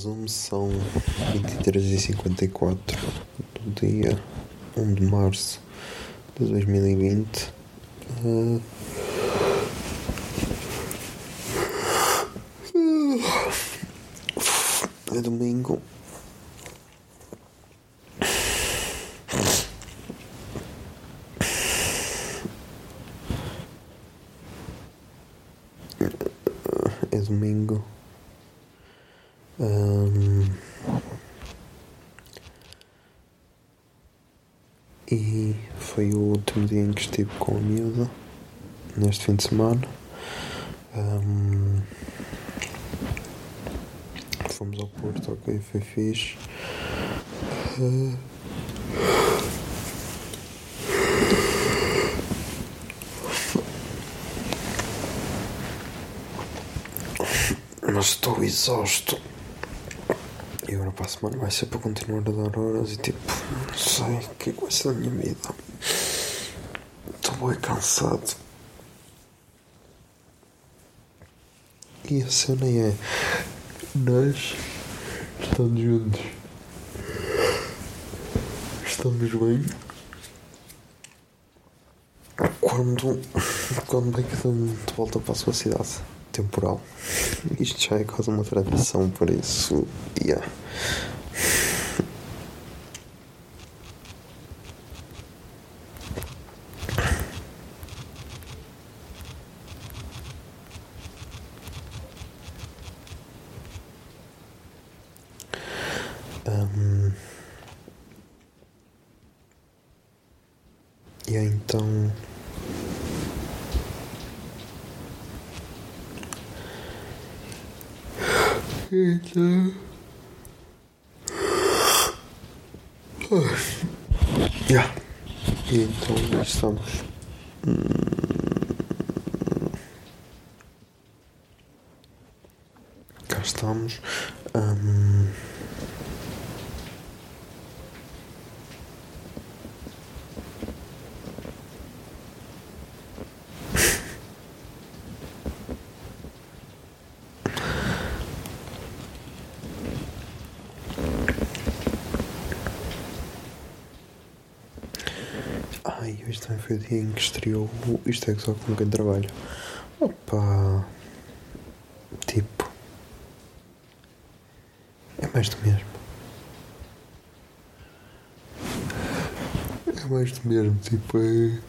Zoom, são 23h54 do dia 1 de março de 2020. Ah, É domingo. É domingo. Ahm, e foi o último dia em que estive com a miúda neste fim de semana. Ahm, fomos ao Porto, ok, foi fixe. Mas estou exausto. Agora para a semana vai ser para continuar a dar horas e tipo, não sei o que é que vai ser da minha vida. Estou bem cansado. E a cena é. Nós estamos juntos. Estamos bem. Quando, quando cada um de volta para a sua cidade temporal. Isto já é quase uma tradição, por isso. Yeah. Ahm. E aí, então. Então. Yeah. E então nós estamos. Hum, Cá estamos. Hum, Ai, hoje também foi o dia em que estreou o Isto é só com quem trabalha. Opa! Tipo. É mais do mesmo. É mais do mesmo, tipo, é.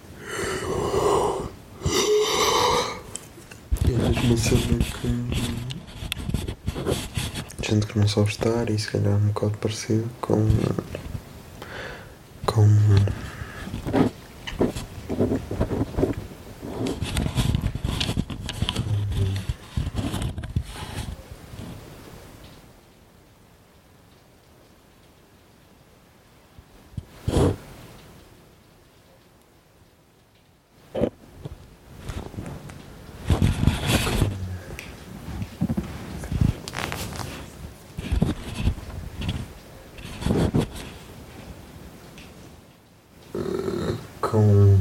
É a mesma cena que. Gente que não sabe estar e se calhar um bocado parecido com. com. Com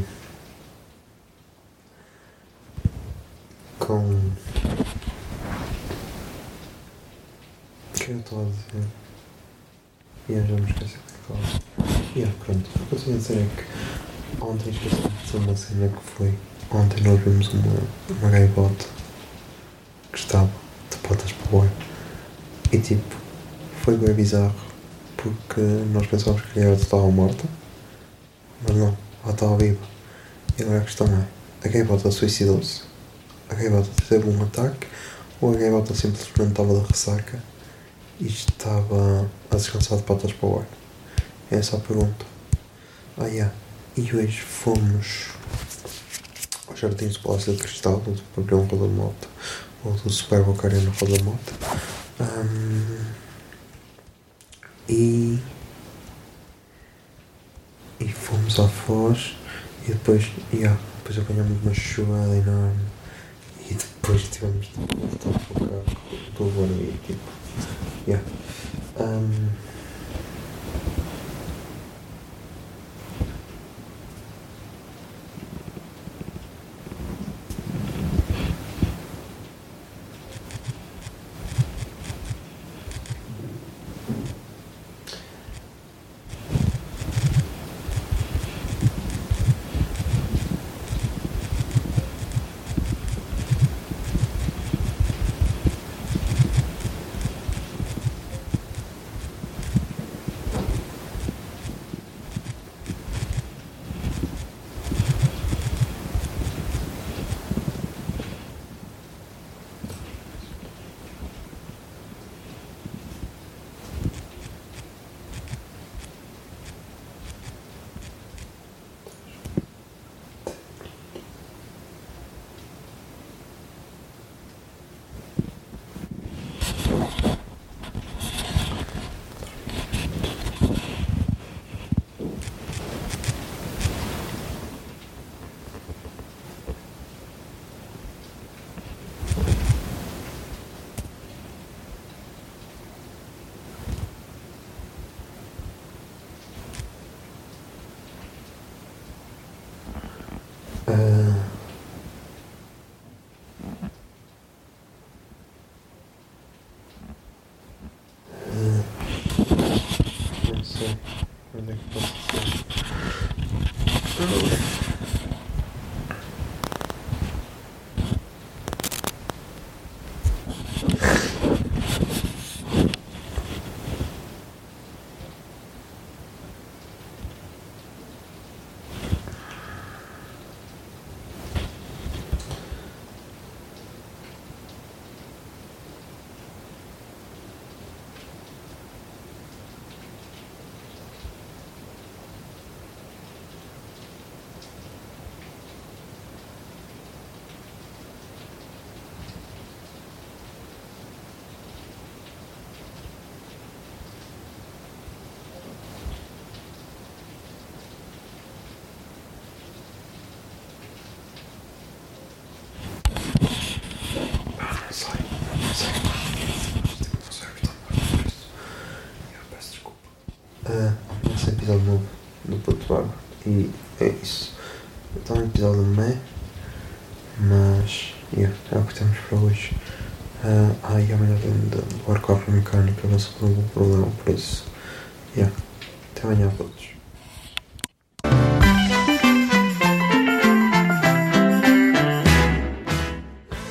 com que eu estou a dizer? E eu já me esqueci o que estava e yeah, pronto o que eu estou a dizer é que ontem esqueci de uma cena que foi ontem nós vimos uma, uma gaivota que estava de patas para o ar. E tipo, foi bem bizarro porque nós pensávamos que a gaivota estava morta, estava viva. E agora a questão é, a gaivota suicidou-se? A gaivota teve um ataque ou a gaivota simplesmente estava de ressaca e estava a descansar de patas para o ar? É essa a pergunta. Ah, yeah. E hoje fomos aos Jardins do Palácio de Cristal, do Pavilhão Roda Mota, ou do Super Boca Roda Mota. Ahm, e. Fomos à Foz e depois, yeah, depois apanhamos uma chuvada enorme e depois tivemos de voltar para o carro do voo e tipo. Yeah. Ahm, ah, Não sei. Onde é que posso ser? Não sei. Não sei. Não sei o que está Eu peço desculpa. Ah, esse episódio novo do Puto Barba. E é isso. Está um episódio meh, mas yeah, é o que temos para hoje. Ah, ah e amanhã tenho de levar com a mecânica, ver se resolve o problema, por isso. Yeah. Até amanhã a todos.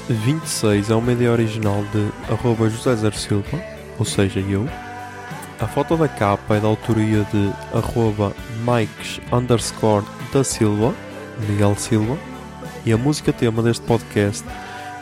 A 26 é uma ideia original de arroba José Zer Silva, ou seja, eu. A foto da capa é da autoria de arroba Mikes underscore da Silva, Miguel Silva. E a música tema deste podcast